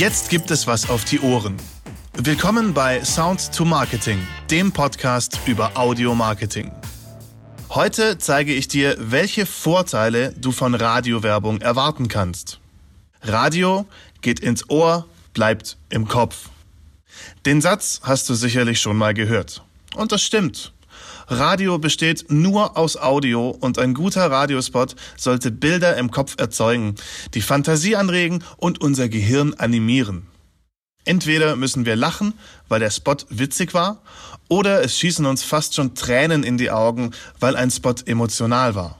Jetzt gibt es was auf die Ohren. Willkommen bei Sound to Marketing, dem Podcast über Audio Marketing. Heute zeige ich dir, welche Vorteile du von Radiowerbung erwarten kannst. Radio geht ins Ohr, bleibt im Kopf. Den Satz hast du sicherlich schon mal gehört. Und das stimmt. Radio besteht nur aus Audio und ein guter Radiospot sollte Bilder im Kopf erzeugen, die Fantasie anregen und unser Gehirn animieren. Entweder müssen wir lachen, weil der Spot witzig war, oder es schießen uns fast schon Tränen in die Augen, weil ein Spot emotional war.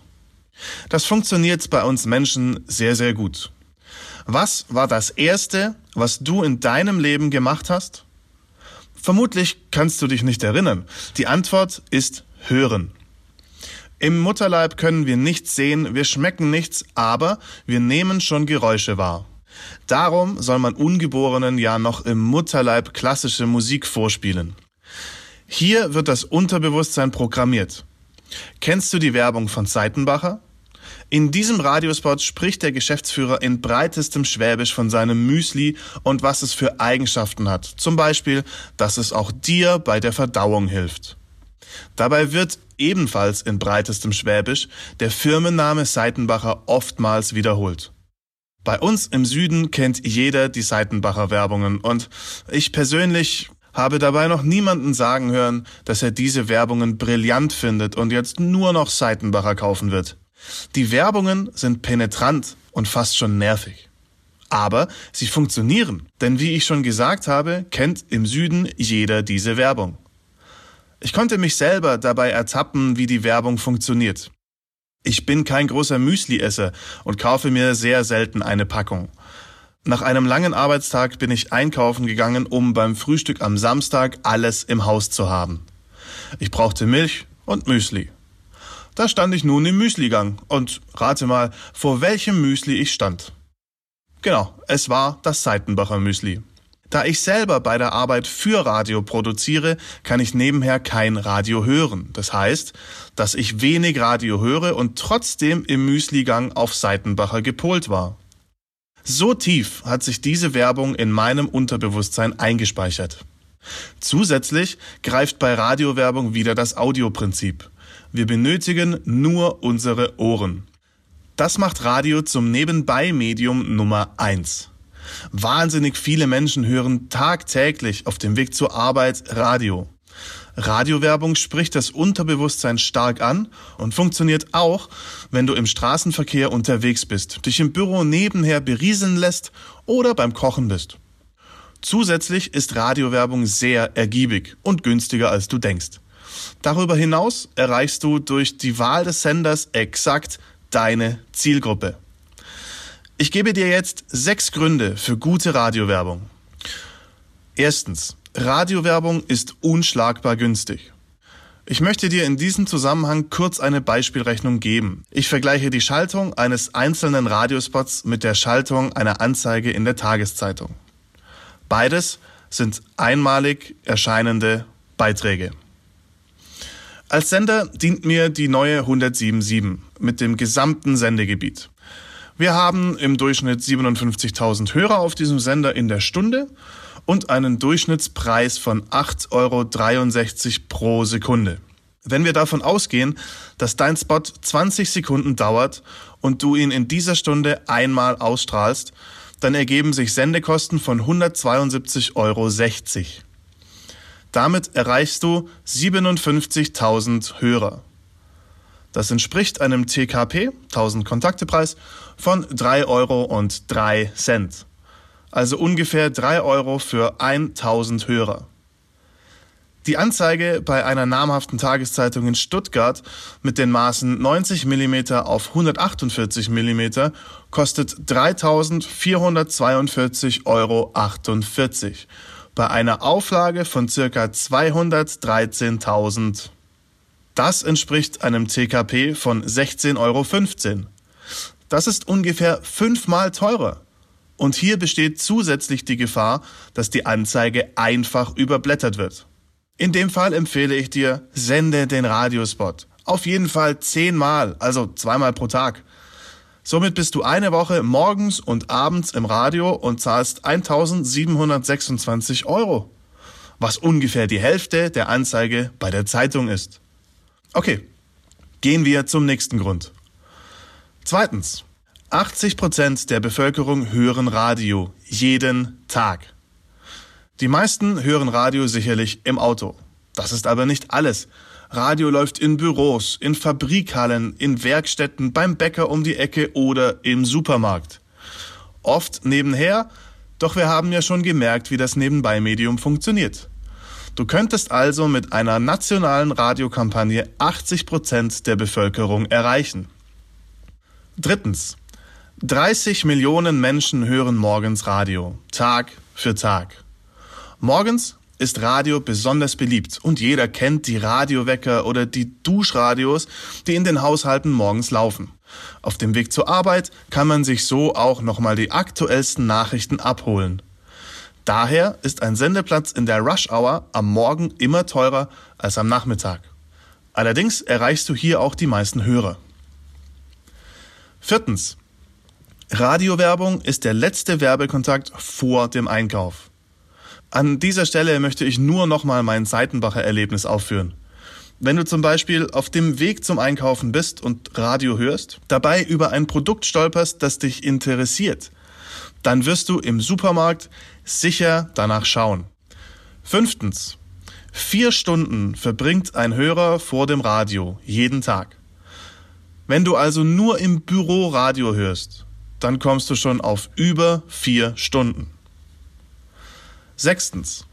Das funktioniert bei uns Menschen sehr, sehr gut. Was war das Erste, was du in deinem Leben gemacht hast? Vermutlich kannst du dich nicht erinnern. Die Antwort ist hören. Im Mutterleib können wir nichts sehen, wir schmecken nichts, aber wir nehmen schon Geräusche wahr. Darum soll man Ungeborenen ja noch im Mutterleib klassische Musik vorspielen. Hier wird das Unterbewusstsein programmiert. Kennst du die Werbung von Seitenbacher? In diesem Radiospot spricht der Geschäftsführer in breitestem Schwäbisch von seinem Müsli und was es für Eigenschaften hat. Zum Beispiel, dass es auch dir bei der Verdauung hilft. Dabei wird ebenfalls in breitestem Schwäbisch der Firmenname Seitenbacher oftmals wiederholt. Bei uns im Süden kennt jeder die Seitenbacher Werbungen und ich persönlich habe dabei noch niemanden sagen hören, dass er diese Werbungen brillant findet und jetzt nur noch Seitenbacher kaufen wird. Die Werbungen sind penetrant und fast schon nervig. Aber sie funktionieren, denn wie ich schon gesagt habe, kennt im Süden jeder diese Werbung. Ich konnte mich selber dabei ertappen, wie die Werbung funktioniert. Ich bin kein großer Müsli-Esser und kaufe mir sehr selten eine Packung. Nach einem langen Arbeitstag bin ich einkaufen gegangen, um beim Frühstück am Samstag alles im Haus zu haben. Ich brauchte Milch und Müsli. Da stand ich nun im Müsligang und rate mal, vor welchem Müsli ich stand. Genau, es war das Seitenbacher Müsli. Da ich selber bei der Arbeit für Radio produziere, kann ich nebenher kein Radio hören. Das heißt, dass ich wenig Radio höre und trotzdem im Müsligang auf Seitenbacher gepolt war. So tief hat sich diese Werbung in meinem Unterbewusstsein eingespeichert. Zusätzlich greift bei Radiowerbung wieder das Audioprinzip. Wir benötigen nur unsere Ohren. Das macht Radio zum Nebenbei-Medium Nummer eins. Wahnsinnig viele Menschen hören tagtäglich auf dem Weg zur Arbeit Radio. Radiowerbung spricht das Unterbewusstsein stark an und funktioniert auch, wenn du im Straßenverkehr unterwegs bist, dich im Büro nebenher berieseln lässt oder beim Kochen bist. Zusätzlich ist Radiowerbung sehr ergiebig und günstiger als du denkst. Darüber hinaus erreichst du durch die Wahl des Senders exakt deine Zielgruppe. Ich gebe dir jetzt sechs Gründe für gute Radiowerbung. Erstens. Radiowerbung ist unschlagbar günstig. Ich möchte dir in diesem Zusammenhang kurz eine Beispielrechnung geben. Ich vergleiche die Schaltung eines einzelnen Radiospots mit der Schaltung einer Anzeige in der Tageszeitung. Beides sind einmalig erscheinende Beiträge. Als Sender dient mir die neue 1077 mit dem gesamten Sendegebiet. Wir haben im Durchschnitt 57.000 Hörer auf diesem Sender in der Stunde und einen Durchschnittspreis von 8,63 Euro pro Sekunde. Wenn wir davon ausgehen, dass dein Spot 20 Sekunden dauert und du ihn in dieser Stunde einmal ausstrahlst, dann ergeben sich Sendekosten von 172,60 Euro. Damit erreichst du 57.000 Hörer. Das entspricht einem TKP, 1000 Kontaktepreis, von 3 Euro und 3 Cent. Also ungefähr 3 Euro für 1000 Hörer. Die Anzeige bei einer namhaften Tageszeitung in Stuttgart mit den Maßen 90 mm auf 148 mm kostet 3.442,48 Euro bei einer Auflage von circa 213.000. Das entspricht einem TKP von 16,15 Euro. Das ist ungefähr fünfmal teurer. Und hier besteht zusätzlich die Gefahr, dass die Anzeige einfach überblättert wird. In dem Fall empfehle ich dir, sende den Radiospot. Auf jeden Fall zehnmal, also zweimal pro Tag. Somit bist du eine Woche morgens und abends im Radio und zahlst 1726 Euro, was ungefähr die Hälfte der Anzeige bei der Zeitung ist. Okay, gehen wir zum nächsten Grund. Zweitens, 80 Prozent der Bevölkerung hören Radio jeden Tag. Die meisten hören Radio sicherlich im Auto. Das ist aber nicht alles. Radio läuft in Büros, in Fabrikhallen, in Werkstätten, beim Bäcker um die Ecke oder im Supermarkt. Oft nebenher, doch wir haben ja schon gemerkt, wie das Nebenbei-Medium funktioniert. Du könntest also mit einer nationalen Radiokampagne 80 Prozent der Bevölkerung erreichen. Drittens. 30 Millionen Menschen hören morgens Radio, Tag für Tag. Morgens ist Radio besonders beliebt und jeder kennt die Radiowecker oder die Duschradios, die in den Haushalten morgens laufen. Auf dem Weg zur Arbeit kann man sich so auch nochmal die aktuellsten Nachrichten abholen. Daher ist ein Sendeplatz in der Rush Hour am Morgen immer teurer als am Nachmittag. Allerdings erreichst du hier auch die meisten Hörer. Viertens. Radiowerbung ist der letzte Werbekontakt vor dem Einkauf. An dieser Stelle möchte ich nur nochmal mein Seitenbacher Erlebnis aufführen. Wenn du zum Beispiel auf dem Weg zum Einkaufen bist und Radio hörst, dabei über ein Produkt stolperst, das dich interessiert, dann wirst du im Supermarkt sicher danach schauen. Fünftens. Vier Stunden verbringt ein Hörer vor dem Radio jeden Tag. Wenn du also nur im Büro Radio hörst, dann kommst du schon auf über vier Stunden. Sechstens.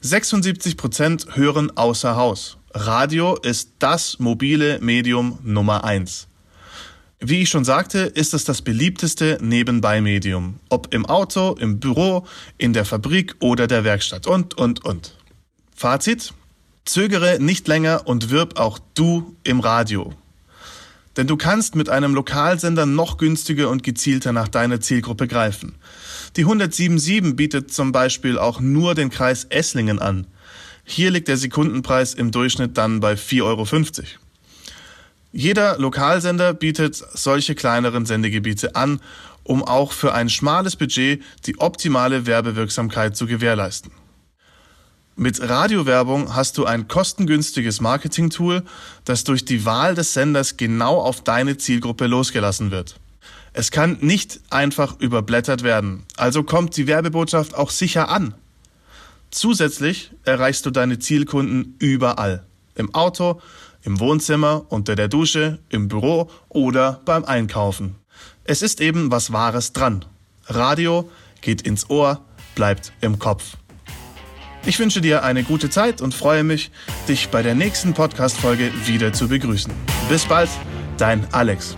76 Prozent hören außer Haus. Radio ist das mobile Medium Nummer eins. Wie ich schon sagte, ist es das beliebteste Nebenbei-Medium. Ob im Auto, im Büro, in der Fabrik oder der Werkstatt und, und, und. Fazit? Zögere nicht länger und wirb auch du im Radio. Denn du kannst mit einem Lokalsender noch günstiger und gezielter nach deiner Zielgruppe greifen. Die 1077 bietet zum Beispiel auch nur den Kreis Esslingen an. Hier liegt der Sekundenpreis im Durchschnitt dann bei 4,50 Euro. Jeder Lokalsender bietet solche kleineren Sendegebiete an, um auch für ein schmales Budget die optimale Werbewirksamkeit zu gewährleisten. Mit Radiowerbung hast du ein kostengünstiges Marketing-Tool, das durch die Wahl des Senders genau auf deine Zielgruppe losgelassen wird. Es kann nicht einfach überblättert werden, also kommt die Werbebotschaft auch sicher an. Zusätzlich erreichst du deine Zielkunden überall. Im Auto, im Wohnzimmer, unter der Dusche, im Büro oder beim Einkaufen. Es ist eben was Wahres dran. Radio geht ins Ohr, bleibt im Kopf. Ich wünsche dir eine gute Zeit und freue mich, dich bei der nächsten Podcast-Folge wieder zu begrüßen. Bis bald, dein Alex.